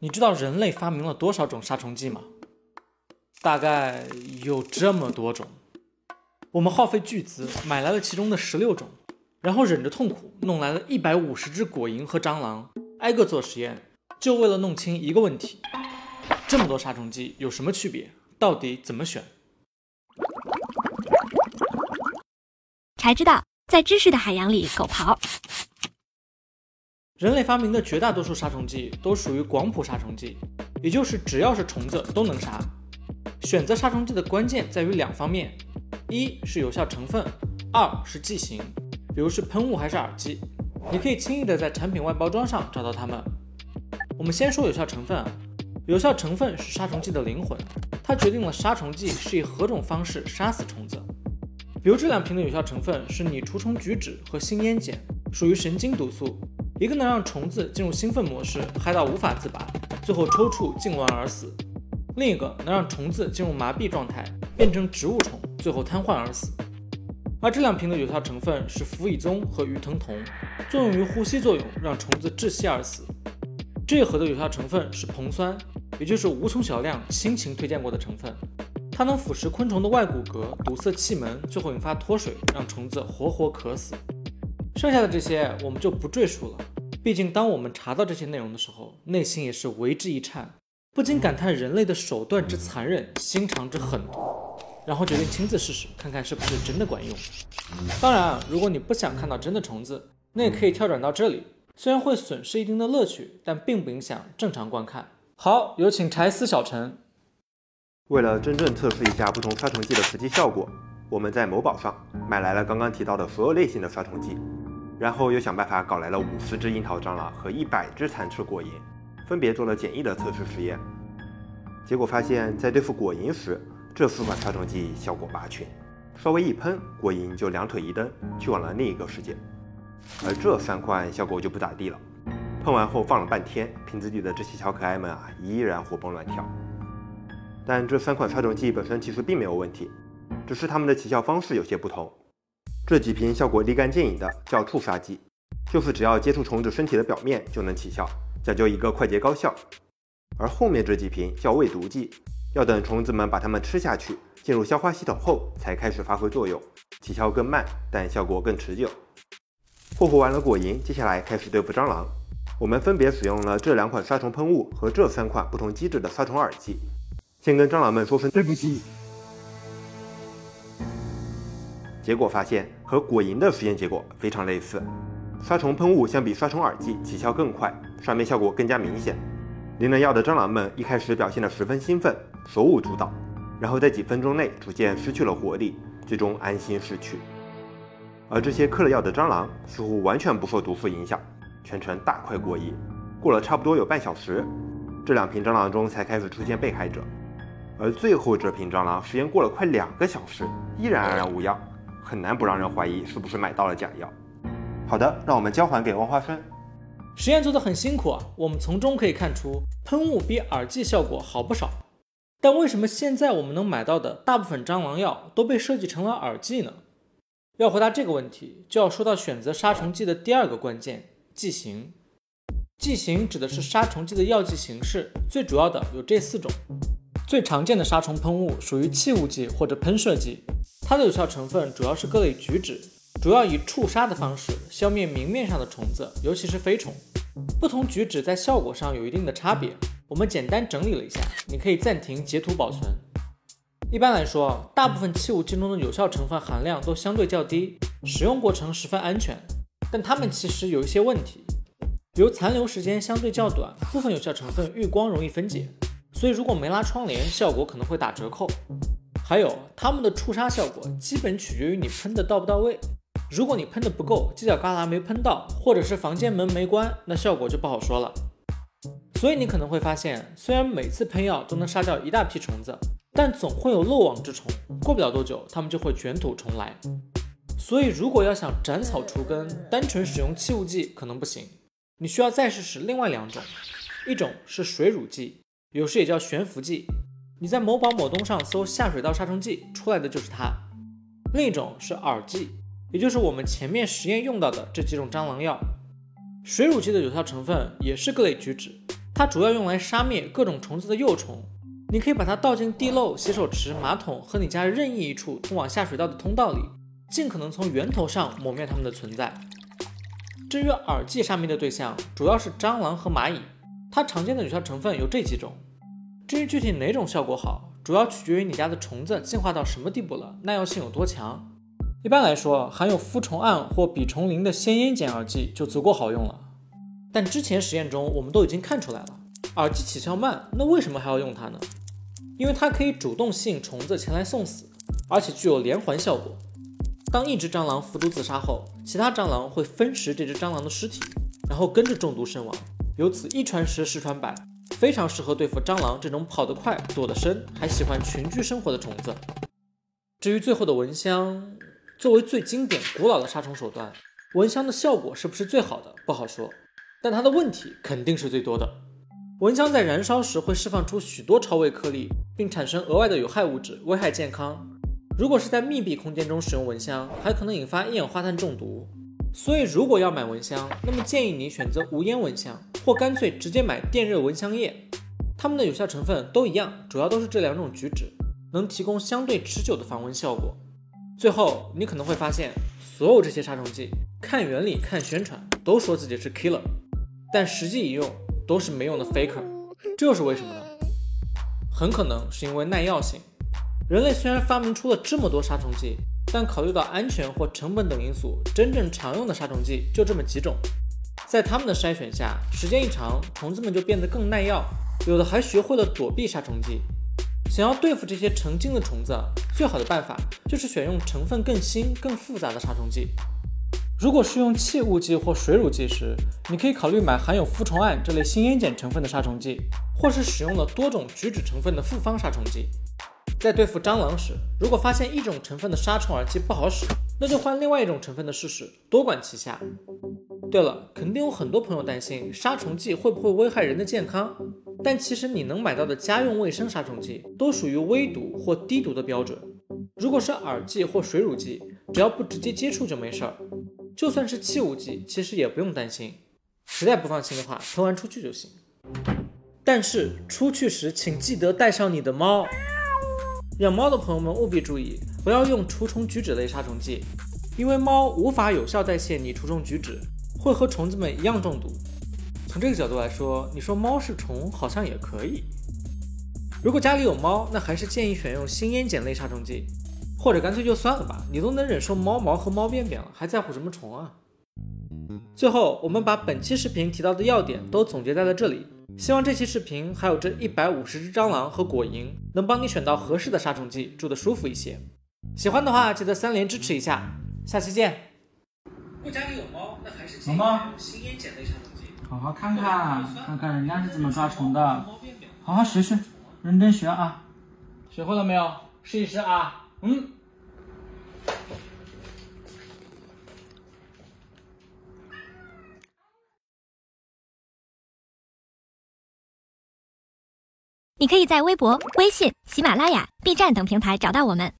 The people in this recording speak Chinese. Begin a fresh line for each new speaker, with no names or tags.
你知道人类发明了多少种杀虫剂吗？大概有这么多种。我们耗费巨资买来了其中的十六种，然后忍着痛苦弄来了一百五十只果蝇和蟑螂，挨个做实验，就为了弄清一个问题：这么多杀虫剂有什么区别？到底怎么选？
才知道，在知识的海洋里狗刨。
人类发明的绝大多数杀虫剂都属于广谱杀虫剂，也就是只要是虫子都能杀。选择杀虫剂的关键在于两方面：一是有效成分，二是剂型。比如是喷雾还是耳机，你可以轻易的在产品外包装上找到它们。我们先说有效成分，有效成分是杀虫剂的灵魂，它决定了杀虫剂是以何种方式杀死虫子。比如这两瓶的有效成分是拟除虫菊酯和新烟碱，属于神经毒素。一个能让虫子进入兴奋模式，嗨到无法自拔，最后抽搐痉挛而死；另一个能让虫子进入麻痹状态，变成植物虫，最后瘫痪而死。而这两瓶的有效成分是氟乙棕和鱼藤酮，作用于呼吸作用，让虫子窒息而死。这一盒的有效成分是硼酸，也就是无穷小亮亲情推荐过的成分，它能腐蚀昆虫的外骨骼，堵塞气门，最后引发脱水，让虫子活活渴死。剩下的这些我们就不赘述了。毕竟，当我们查到这些内容的时候，内心也是为之一颤，不禁感叹人类的手段之残忍，心肠之狠毒。然后决定亲自试试，看看是不是真的管用。当然，如果你不想看到真的虫子，那也可以跳转到这里。虽然会损失一定的乐趣，但并不影响正常观看。好，有请柴斯小陈。
为了真正测试一下不同杀虫剂的实际效果，我们在某宝上买来了刚刚提到的所有类型的杀虫剂。然后又想办法搞来了五十只樱桃蟑螂和一百只蚕翅果蝇，分别做了简易的测试实验。结果发现，在对付果蝇时，这四款杀虫剂效果拔群，稍微一喷，果蝇就两腿一蹬，去往了另一个世界。而这三款效果就不咋地了，喷完后放了半天，瓶子里的这些小可爱们啊，依然活蹦乱跳。但这三款杀虫剂本身其实并没有问题，只是它们的起效方式有些不同。这几瓶效果立竿见影的叫触杀剂，就是只要接触虫子身体的表面就能起效，讲究一个快捷高效。而后面这几瓶叫喂毒剂，要等虫子们把它们吃下去，进入消化系统后才开始发挥作用，起效更慢，但效果更持久。霍霍完了果蝇，接下来开始对付蟑螂。我们分别使用了这两款杀虫喷雾和这三款不同机制的杀虫耳机。先跟蟑螂们说声对不起。结果发现和果蝇的实验结果非常类似，杀虫喷雾相比杀虫耳剂起效更快，杀灭效果更加明显。淋了药的蟑螂们一开始表现得十分兴奋，手舞足蹈，然后在几分钟内逐渐失去了活力，最终安心逝去。而这些嗑了药的蟑螂似乎完全不受毒素影响，全程大快过瘾。过了差不多有半小时，这两瓶蟑螂中才开始出现被害者，而最后这瓶蟑螂实验过了快两个小时，依然安然无恙。很难不让人怀疑是不是买到了假药。好的，让我们交还给汪花生。
实验做得很辛苦啊，我们从中可以看出喷雾比耳剂效果好不少。但为什么现在我们能买到的大部分蟑螂药都被设计成了耳剂呢？要回答这个问题，就要说到选择杀虫剂的第二个关键——剂型。剂型指的是杀虫剂的药剂形式，最主要的有这四种。最常见的杀虫喷雾属于气雾剂或者喷射剂。它的有效成分主要是各类菊酯，主要以触杀的方式消灭明面上的虫子，尤其是飞虫。不同菊酯在效果上有一定的差别，我们简单整理了一下，你可以暂停截图保存。一般来说，大部分气雾剂中的有效成分含量都相对较低，使用过程十分安全。但它们其实有一些问题，比如残留时间相对较短，部分有效成分遇光容易分解，所以如果没拉窗帘，效果可能会打折扣。还有它们的触杀效果基本取决于你喷的到不到位。如果你喷的不够，犄角旮旯没喷到，或者是房间门没关，那效果就不好说了。所以你可能会发现，虽然每次喷药都能杀掉一大批虫子，但总会有漏网之虫，过不了多久它们就会卷土重来。所以如果要想斩草除根，单纯使用气雾剂可能不行，你需要再试试另外两种，一种是水乳剂，有时也叫悬浮剂。你在某宝某东上搜下水道杀虫剂，出来的就是它。另一种是耳剂，也就是我们前面实验用到的这几种蟑螂药。水乳剂的有效成分也是各类菊酯，它主要用来杀灭各种虫子的幼虫。你可以把它倒进地漏、洗手池、马桶和你家任意一处通往下水道的通道里，尽可能从源头上抹灭它们的存在。至于耳剂杀灭的对象，主要是蟑螂和蚂蚁。它常见的有效成分有这几种。至于具体哪种效果好，主要取决于你家的虫子进化到什么地步了，耐药性有多强。一般来说，含有孵虫胺或吡虫啉的鲜烟碱耳剂就足够好用了。但之前实验中我们都已经看出来了，耳机起效慢，那为什么还要用它呢？因为它可以主动吸引虫子前来送死，而且具有连环效果。当一只蟑螂服毒自杀后，其他蟑螂会分食这只蟑螂的尸体，然后跟着中毒身亡。由此一传十，十传百，非常适合对付蟑螂这种跑得快、躲得深，还喜欢群居生活的虫子。至于最后的蚊香，作为最经典、古老的杀虫手段，蚊香的效果是不是最好的不好说，但它的问题肯定是最多的。蚊香在燃烧时会释放出许多超微颗粒，并产生额外的有害物质，危害健康。如果是在密闭空间中使用蚊香，还可能引发一氧化碳中毒。所以，如果要买蚊香，那么建议你选择无烟蚊香，或干脆直接买电热蚊香液。它们的有效成分都一样，主要都是这两种菊酯，能提供相对持久的防蚊效果。最后，你可能会发现，所有这些杀虫剂，看原理、看宣传，都说自己是 killer，但实际一用都是没用的 faker。这又是为什么呢？很可能是因为耐药性。人类虽然发明出了这么多杀虫剂，但考虑到安全或成本等因素，真正常用的杀虫剂就这么几种。在他们的筛选下，时间一长，虫子们就变得更耐药，有的还学会了躲避杀虫剂。想要对付这些成精的虫子，最好的办法就是选用成分更新、更复杂的杀虫剂。如果是用气雾剂或水乳剂时，你可以考虑买含有孵虫胺这类新烟碱成分的杀虫剂，或是使用了多种菊酯成分的复方杀虫剂。在对付蟑螂时，如果发现一种成分的杀虫耳剂不好使，那就换另外一种成分的试试，多管齐下。对了，肯定有很多朋友担心杀虫剂会不会危害人的健康，但其实你能买到的家用卫生杀虫剂都属于微毒或低毒的标准。如果是耳剂或水乳剂，只要不直接接触就没事儿。就算是气雾剂，其实也不用担心。实在不放心的话，喷完出去就行。但是出去时请记得带上你的猫。养猫的朋友们务必注意，不要用除虫菊酯类杀虫剂，因为猫无法有效代谢你除虫菊酯，会和虫子们一样中毒。从这个角度来说，你说猫是虫好像也可以。如果家里有猫，那还是建议选用新烟碱类杀虫剂，或者干脆就算了吧。你都能忍受猫毛和猫便便了，还在乎什么虫啊？最后，我们把本期视频提到的要点都总结在了这里。希望这期视频还有这一百五十只蟑螂和果蝇，能帮你选到合适的杀虫剂，住得舒服一些。喜欢的话记得三连支持一下，下期见。家里有猫，那还是建议新烟碱类杀虫剂。
好好看看，看看人家是怎么抓虫的，好好学学，认真学啊！
学会了没有？试一试啊。嗯。
你可以在微博、微信、喜马拉雅、B 站等平台找到我们。